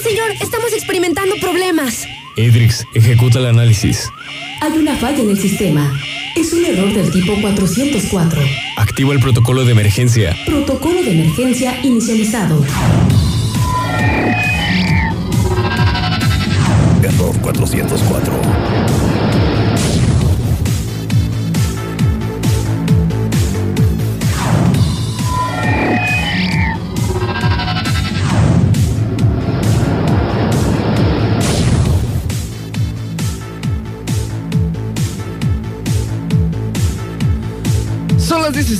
señor, estamos experimentando problemas. Idrix, ejecuta el análisis. Hay una falla en el sistema. Es un error del tipo 404. Activa el protocolo de emergencia. Protocolo de emergencia inicializado. Error 404.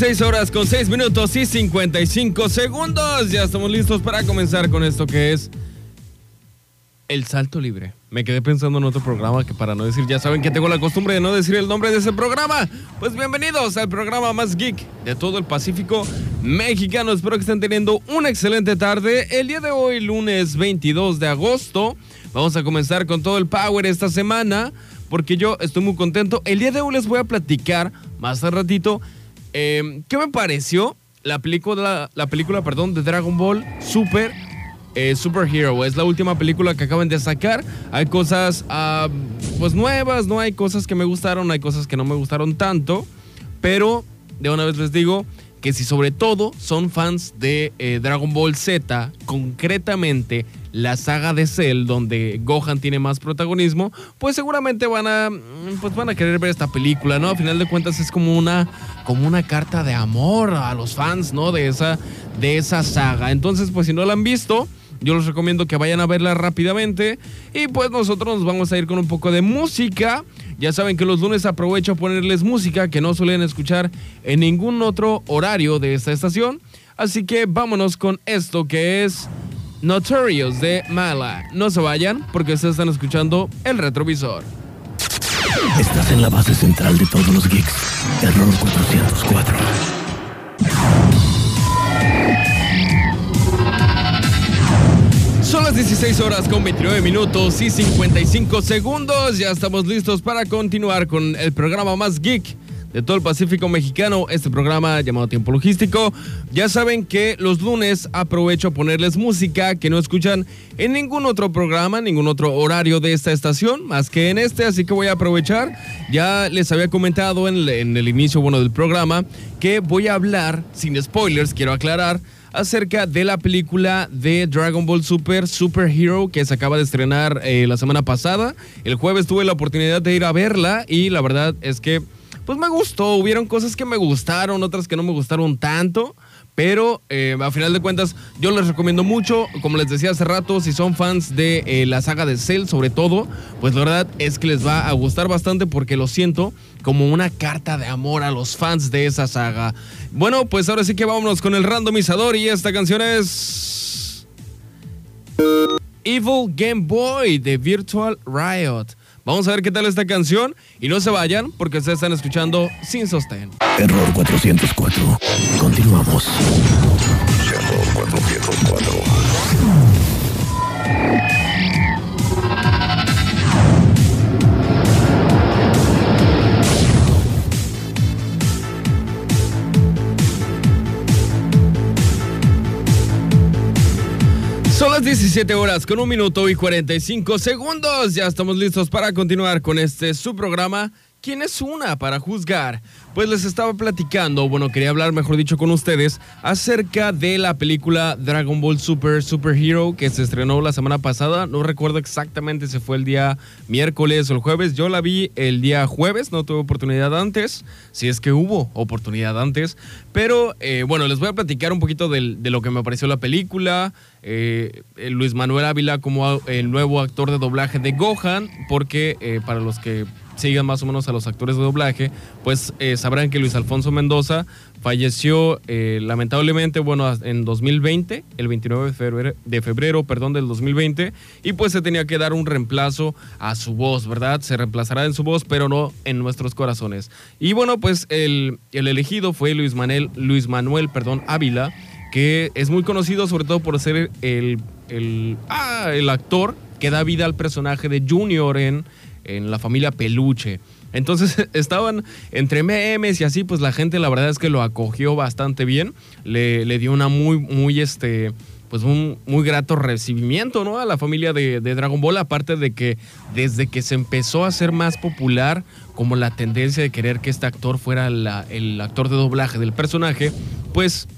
16 horas con 6 minutos y 55 segundos. Ya estamos listos para comenzar con esto que es el salto libre. Me quedé pensando en otro programa que para no decir, ya saben que tengo la costumbre de no decir el nombre de ese programa. Pues bienvenidos al programa más geek de todo el Pacífico mexicano. Espero que estén teniendo una excelente tarde. El día de hoy, lunes 22 de agosto, vamos a comenzar con todo el power esta semana porque yo estoy muy contento. El día de hoy les voy a platicar más al ratito eh, ¿Qué me pareció la película, la película perdón, de Dragon Ball Super eh, Superhero? Es la última película que acaban de sacar. Hay cosas pues nuevas, no hay cosas que me gustaron, hay cosas que no me gustaron tanto. Pero de una vez les digo que si sobre todo son fans de eh, Dragon Ball Z, concretamente la saga de Cell, donde Gohan tiene más protagonismo, pues seguramente van a, mm, pues van a querer ver esta película, ¿no? A final de cuentas es como una, como una carta de amor a los fans, ¿no? De esa, de esa saga. Entonces, pues si no la han visto, yo les recomiendo que vayan a verla rápidamente. Y pues nosotros nos vamos a ir con un poco de música. Ya saben que los lunes aprovecho a ponerles música que no suelen escuchar en ningún otro horario de esta estación. Así que vámonos con esto que es Notorious de Mala. No se vayan porque ustedes están escuchando el retrovisor. Estás en la base central de todos los geeks. Error 404. Son las 16 horas con 29 minutos y 55 segundos. Ya estamos listos para continuar con el programa más geek de todo el Pacífico mexicano, este programa llamado Tiempo Logístico. Ya saben que los lunes aprovecho a ponerles música que no escuchan en ningún otro programa, ningún otro horario de esta estación, más que en este, así que voy a aprovechar. Ya les había comentado en el, inicio bueno, del programa que voy a hablar, sin spoilers, quiero aclarar, acerca de la película de Dragon Ball Super Super Hero que se acaba de estrenar eh, la semana pasada. El jueves tuve la oportunidad de ir a verla y la verdad es que pues me gustó. Hubieron cosas que me gustaron, otras que no me gustaron tanto. Pero eh, a final de cuentas, yo les recomiendo mucho. Como les decía hace rato, si son fans de eh, la saga de Cell, sobre todo, pues la verdad es que les va a gustar bastante porque lo siento como una carta de amor a los fans de esa saga. Bueno, pues ahora sí que vámonos con el randomizador y esta canción es. Evil Game Boy de Virtual Riot. Vamos a ver qué tal esta canción y no se vayan porque ustedes están escuchando sin sostén. Error 404. Continuamos. Error 404. Las 17 horas con un minuto y 45 segundos. Ya estamos listos para continuar con este su programa. ¿Quién es una para juzgar? Pues les estaba platicando, bueno, quería hablar, mejor dicho, con ustedes acerca de la película Dragon Ball Super Super Hero que se estrenó la semana pasada. No recuerdo exactamente si fue el día miércoles o el jueves. Yo la vi el día jueves, no tuve oportunidad antes, si es que hubo oportunidad antes. Pero eh, bueno, les voy a platicar un poquito de, lo que me pareció la película. eh, eh, Luis Manuel Ávila como el nuevo actor de doblaje de Gohan, porque eh, para los que sigan más o menos a los actores de doblaje, pues eh, sabrán que Luis Alfonso Mendoza falleció eh, lamentablemente, bueno, en 2020, el 29 de febrero, de febrero, perdón, del 2020, y pues se tenía que dar un reemplazo a su voz, ¿verdad? Se reemplazará en su voz, pero no en nuestros corazones. Y bueno, pues el, el elegido fue Luis Manuel, Luis Manuel, perdón, Ávila, que es muy conocido sobre todo por ser el, el, ah, el actor que da vida al personaje de Junior en, en la familia Peluche. Entonces estaban entre memes y así, pues la gente la verdad es que lo acogió bastante bien. Le, le dio una muy, muy, este, pues un muy grato recibimiento, ¿no? A la familia de, Dragon Ball, aparte de que desde que se empezó a ser más popular, como la tendencia de querer que este actor fuera el actor de doblaje del personaje, pues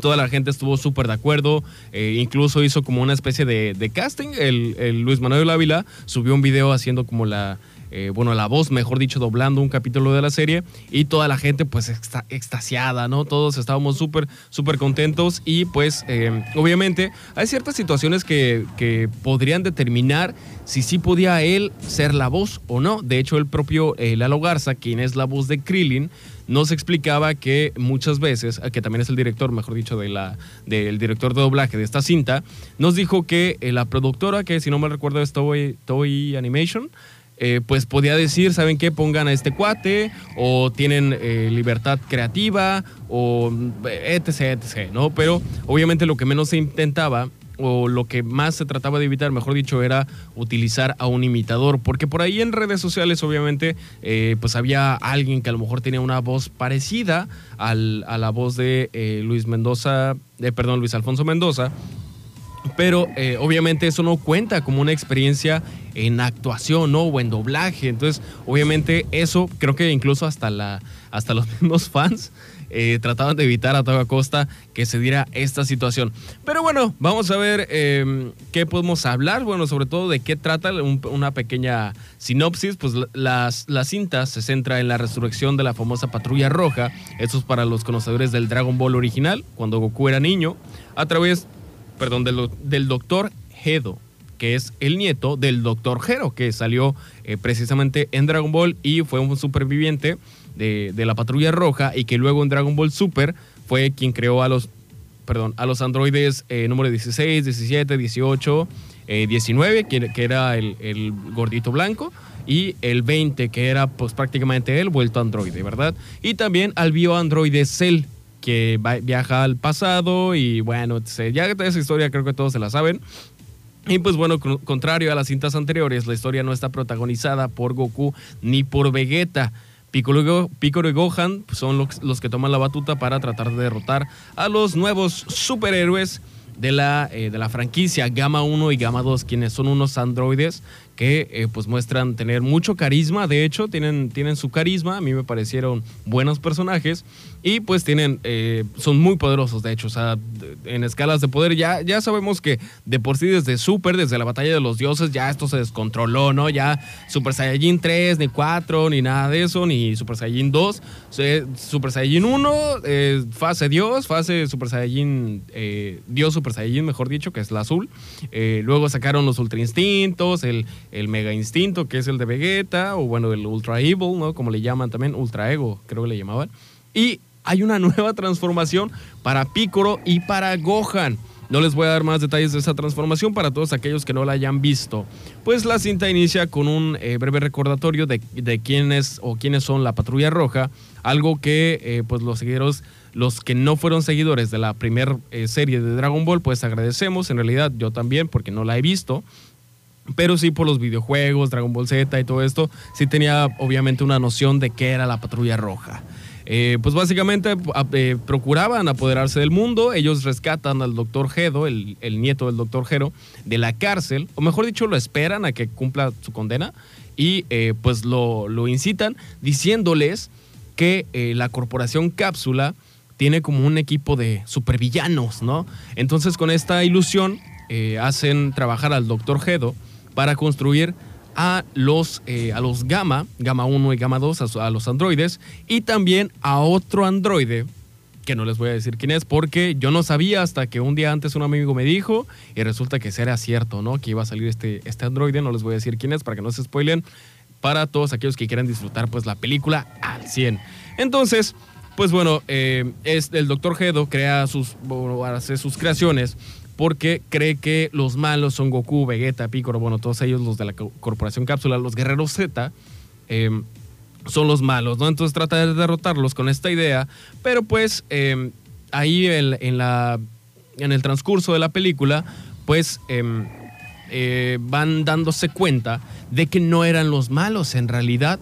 toda la gente estuvo súper de acuerdo, eh, incluso hizo como una especie de, de casting, el, Luis Manuel Ávila subió un video haciendo como la eh, bueno, la voz, mejor dicho, doblando un capítulo de la serie y toda la gente pues extasiada, ¿no? Todos estábamos súper, súper contentos y pues eh, obviamente hay ciertas situaciones que, que, podrían determinar si sí podía él ser la voz o no. De hecho, el propio eh, Lalo Garza, quien es la voz de Krillin, nos explicaba que muchas veces, que también es el director, mejor dicho, de la, del director de doblaje de esta cinta, nos dijo que la productora, que si no me recuerdo es Toy, Toy Animation, eh, pues podía decir, ¿saben qué? Pongan a este cuate, o tienen eh, libertad creativa, o etc, etc, ¿no? Pero obviamente lo que menos se intentaba o lo que más se trataba de evitar, mejor dicho, era utilizar a un imitador, porque por ahí en redes sociales obviamente eh, pues había alguien que a lo mejor tenía una voz parecida al, a la voz de Luis Mendoza, de, perdón, Luis Alfonso Mendoza, pero eh, obviamente eso no cuenta como una experiencia en actuación o en doblaje. Entonces, obviamente eso creo que incluso hasta, la, hasta los mismos fans eh, trataban de evitar a toda costa que se diera esta situación. Pero bueno, vamos a ver em, qué podemos hablar. Bueno, sobre todo de qué trata una pequeña sinopsis. Pues la cinta se centra en la resurrección de la famosa patrulla roja. Eso es para los conocedores del Dragon Ball original, cuando Goku era niño, a través perdón, del, del doctor Hedo, que es el nieto del doctor Hero, que salió eh, precisamente en Dragon Ball y fue un superviviente de, la patrulla roja y que luego en Dragon Ball Super fue quien creó a los, perdón, a los androides eh, número 16, 17, 18, 19, que, era el, el, gordito blanco. Y el 20, que era pues prácticamente él vuelto androide, ¿verdad? Y también al bioandroide Cell, que viaja al pasado y bueno, ya esa historia creo que todos se la saben. Y pues bueno, contrario a las cintas anteriores, la historia no está protagonizada por Goku ni por Vegeta. Piccolo, y Gohan son los, que toman la batuta para tratar de derrotar a los nuevos superhéroes de la, eh, de la franquicia Gamma 1 y Gamma 2, quienes son unos androides que eh, pues muestran tener mucho carisma, de hecho tienen, tienen su carisma, a mí me parecieron buenos personajes. Y pues tienen, eh, son muy poderosos de hecho, o sea, en escalas de poder ya, ya sabemos que de por sí desde Super, desde la batalla de los dioses, ya esto se descontroló, ¿no? Ya Super Saiyajin 3, ni 4, ni nada de eso, ni Super Saiyajin 2, Super Saiyajin 1, eh, fase Dios, fase Super Saiyajin, Dios Super Saiyajin, mejor dicho, que es la azul, luego sacaron los Ultra Instintos, el el Mega Instinto, que es el de Vegeta, o bueno, el Ultra Evil, ¿no? Como le llaman también, Ultra Ego, creo que le llamaban. Y hay una nueva transformación para Piccolo y para Gohan. No les voy a dar más detalles de esa transformación para todos aquellos que no la hayan visto. Pues la cinta inicia con un eh, breve recordatorio de, de quién es o quiénes son la Patrulla Roja, algo que eh, pues los seguidores, los que no fueron seguidores de la primera eh, serie de Dragon Ball, pues agradecemos. En realidad yo también porque no la he visto. Pero sí por los videojuegos, Dragon Ball Z y todo esto, sí tenía obviamente una noción de qué era la patrulla roja. Eh, pues básicamente eh, procuraban apoderarse del mundo, ellos rescatan al doctor Gedo, el, nieto del doctor Gero, de la cárcel, o mejor dicho, lo esperan a que cumpla su condena y eh, pues lo, lo, incitan diciéndoles que la corporación Cápsula tiene como un equipo de supervillanos, ¿no? Entonces con esta ilusión hacen trabajar al doctor Gedo para construir a los, eh, a los Gamma, Gamma 1 y Gamma 2, a, los androides, y también a otro androide, que no les voy a decir quién es, porque yo no sabía hasta que un día antes un amigo me dijo, y resulta que era cierto, ¿no? Que iba a salir este, este androide, no les voy a decir quién es para que no se spoilen, para todos aquellos que quieran disfrutar pues la película al 100. Entonces, pues bueno, eh, es, el Dr. Gedo crea sus, hace sus creaciones porque cree que los malos son Goku, Vegeta, Piccolo, bueno, todos ellos los de la Corporación Cápsula, los guerreros Z, em, son los malos, ¿no? Entonces trata de derrotarlos con esta idea, pero pues em, ahí en, el transcurso de la película, pues em, eh, van dándose cuenta de que no eran los malos, en realidad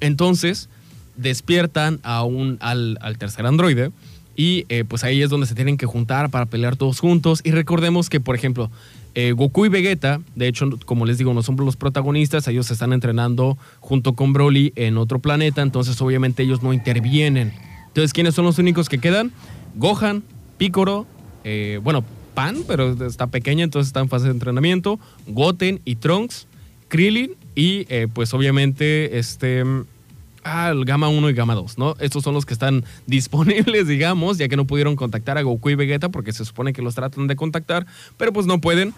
Entonces, despiertan a un, al, al tercer androide y eh, pues ahí es donde se tienen que juntar para pelear todos juntos. Y recordemos que, por ejemplo, eh, Goku y Vegeta, de hecho, como les digo, no son los protagonistas, ellos se están entrenando junto con Broly en otro planeta, entonces obviamente ellos no intervienen. Entonces, ¿quiénes son los únicos que quedan? Gohan, Piccolo, eh, bueno, Pan, pero está pequeña, entonces está en fase de entrenamiento, Goten y Trunks, Krillin y pues obviamente este... Ah, el Gamma 1 y Gamma 2, ¿no? Estos son los que están disponibles, digamos, ya que no pudieron contactar a Goku y Vegeta porque se supone que los tratan de contactar, pero pues no pueden.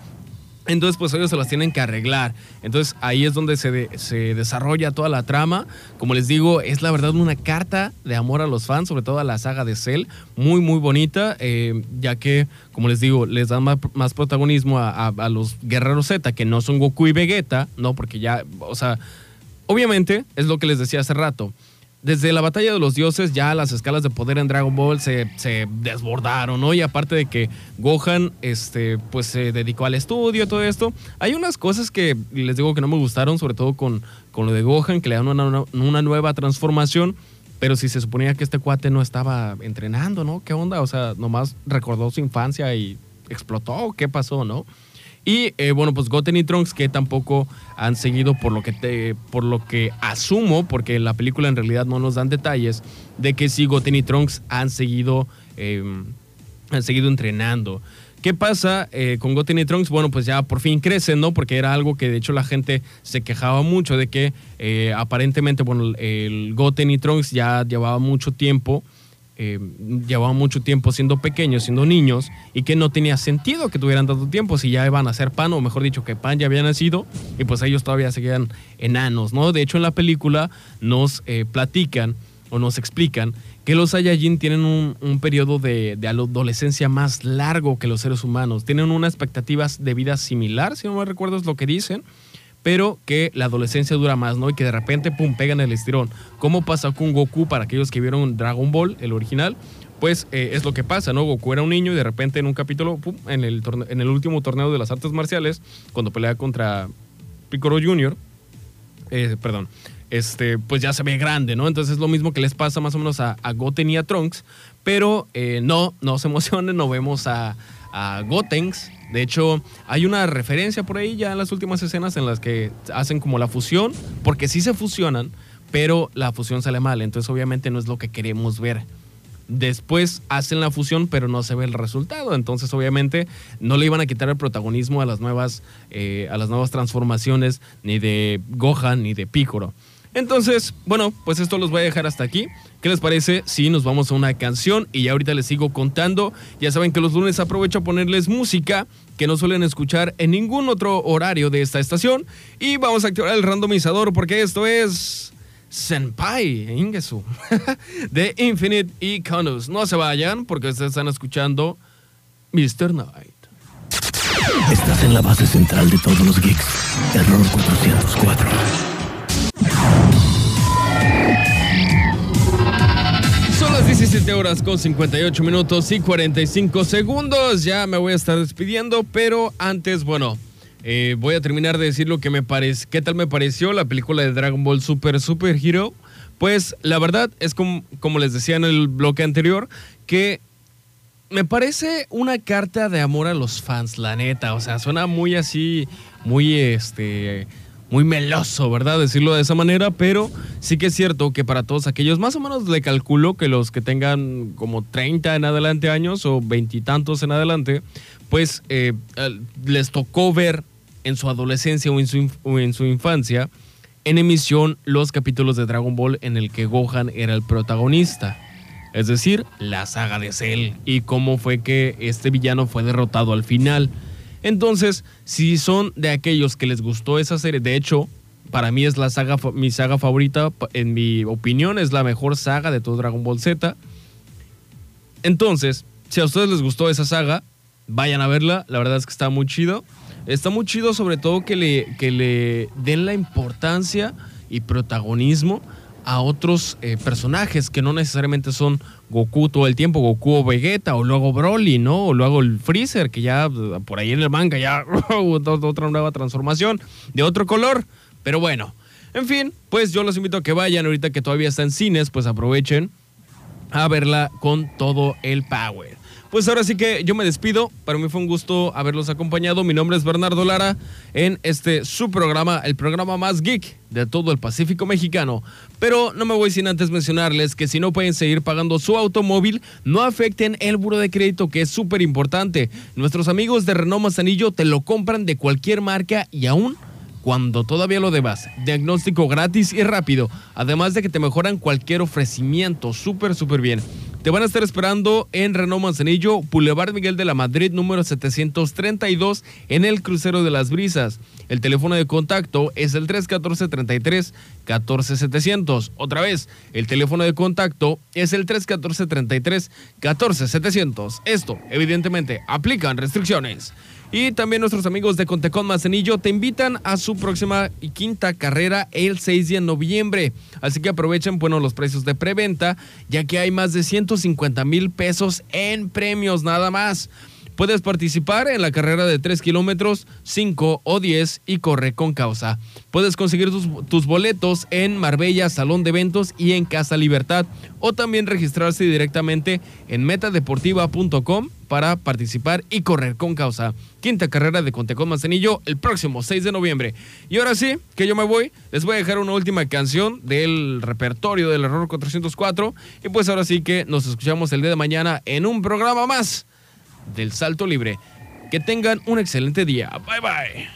Entonces, pues ellos se las tienen que arreglar. Entonces, ahí es donde se, se desarrolla toda la trama. Como les digo, es la verdad una carta de amor a los fans, sobre todo a la saga de Cell. Muy, muy bonita, eh, ya que, como les digo, les dan más, más protagonismo a- a los guerreros Z, que no son Goku y Vegeta, ¿no? Porque ya, o sea, obviamente, es lo que les decía hace rato. Desde la batalla de los dioses ya las escalas de poder en Dragon Ball se, desbordaron, ¿no? Y aparte de que Gohan, este, pues se dedicó al estudio, todo esto, hay unas cosas que les digo que no me gustaron, sobre todo con, con lo de Gohan, que le dan una, una- una nueva transformación, pero si se suponía que este cuate no estaba entrenando, ¿no? ¿Qué onda? O sea, nomás recordó su infancia y explotó, ¿qué pasó, no? Y eh, bueno, pues Goten y Trunks que tampoco han seguido por lo que te, por lo que asumo, porque en la película en realidad no nos dan detalles de que sí Goten y Trunks han seguido, eh, han seguido entrenando. ¿Qué pasa eh, con Goten y Trunks? Bueno, pues ya por fin crecen, ¿no? Porque era algo que de hecho la gente se quejaba mucho de que eh, aparentemente, bueno, el Goten y Trunks ya llevaba mucho tiempo eh, llevaban mucho tiempo siendo pequeños, siendo niños, y que no tenía sentido que tuvieran tanto tiempo si ya iban a ser pan, o mejor dicho, que pan ya había nacido, y pues ellos todavía seguían enanos, ¿no? De hecho, en la película nos eh, platican o nos explican que los Saiyajin tienen un, periodo de, de adolescencia más largo que los seres humanos. Tienen una expectativa de vida similar, si no me recuerdo es lo que dicen, pero que la adolescencia dura más, ¿no? Y que de repente, pum, pegan el estirón. ¿Cómo pasa con Goku para aquellos que vieron Dragon Ball, el original? Pues eh, es lo que pasa, ¿no? Goku era un niño y de repente en un capítulo, pum, en el, último torneo de las artes marciales, cuando pelea contra Piccolo Jr., eh, perdón, este, pues ya se ve grande, ¿no? Entonces es lo mismo que les pasa más o menos a, a Goten y a Trunks, pero eh, no, no se emocionen, no vemos a, a Gotenks. De hecho, hay una referencia por ahí ya en las últimas escenas en las que hacen como la fusión, porque sí se fusionan, pero la fusión sale mal, entonces obviamente no es lo que queremos ver. Después hacen la fusión, pero no se ve el resultado. Entonces, obviamente, no le iban a quitar el protagonismo a las nuevas, eh, a las nuevas transformaciones, ni de Gohan, ni de Piccolo. Entonces, bueno, pues esto los voy a dejar hasta aquí. ¿Qué les parece si nos vamos a una canción y ya ahorita les sigo contando? Ya saben que los lunes aprovecho a ponerles música que no suelen escuchar en ningún otro horario de esta estación. Y vamos a activar el randomizador porque esto es Senpai Ingesu de Infinite y Conus. No se vayan porque ustedes están escuchando Mr. Night. Estás en la base central de todos los geeks. Error 404. 17 horas con 58 minutos y 45 segundos. Ya me voy a estar despidiendo, pero antes, bueno, eh, voy a terminar de decir lo que me parece. ¿Qué tal me pareció la película de Dragon Ball Super Super Hero? Pues la verdad es como, como les decía en el bloque anterior, que me parece una carta de amor a los fans, la neta. O sea, suena muy así, muy este. Muy meloso, ¿verdad? Decirlo de esa manera, pero sí que es cierto que para todos aquellos, más o menos le calculo que los que tengan como 30 en adelante años o veintitantos en adelante, pues eh, les tocó ver en su adolescencia o en su, o en su infancia en emisión los capítulos de Dragon Ball en el que Gohan era el protagonista. Es decir, la saga de Cell y cómo fue que este villano fue derrotado al final. Entonces, si son de aquellos que les gustó esa serie, de hecho, para mí es la saga, mi saga favorita, en mi opinión es la mejor saga de todo Dragon Ball Z. Entonces, si a ustedes les gustó esa saga, vayan a verla, la verdad es que está muy chido. Está muy chido sobre todo que le, que le den la importancia y protagonismo a otros eh, personajes que no necesariamente son Goku todo el tiempo, Goku o Vegeta, o luego Broly, ¿no? O luego el Freezer, que ya eh, por ahí en el manga ya otra nueva transformación de otro color. Pero bueno, En fin, pues yo los invito a que vayan ahorita que todavía está en cines, pues aprovechen a verla con todo el power. Pues ahora sí que yo me despido. Para mí fue un gusto haberlos acompañado. Mi nombre es Bernardo Lara en este su programa, el programa más geek de todo el Pacífico mexicano. Pero no me voy sin antes mencionarles que si no pueden seguir pagando su automóvil, no afecten el buro de crédito, que es súper importante. Nuestros amigos de Renault Manzanillo te lo compran de cualquier marca y aún cuando todavía lo debas. Diagnóstico gratis y rápido, además de que te mejoran cualquier ofrecimiento, súper, súper bien. Te van a estar esperando en Renault Manzanillo, Boulevard Miguel de la Madrid, número 732, en el crucero de las brisas. El teléfono de contacto es el 314-33 14700. Otra vez, el teléfono de contacto es el 314-33 14700. Esto, evidentemente, aplican restricciones. Y también nuestros amigos de Contecón Manzanillo te invitan a su próxima y quinta carrera el 6 de noviembre. Así que aprovechen bueno, los precios de preventa, ya que hay más de 150 mil pesos en premios nada más. Puedes participar en la carrera de 3 kilómetros, 5 o 10 y corre con causa. Puedes conseguir tus, boletos en Marbella, Salón de Eventos y en Casa Libertad o también registrarse directamente en metadeportiva.com para participar y correr con causa. Quinta carrera de Contecón Manzanillo el próximo 6 de noviembre. Y ahora sí, que yo me voy, les voy a dejar una última canción del repertorio del Error 404 y pues ahora sí que nos escuchamos el día de mañana en un programa más del Salto Libre. Que tengan un excelente día. Bye bye.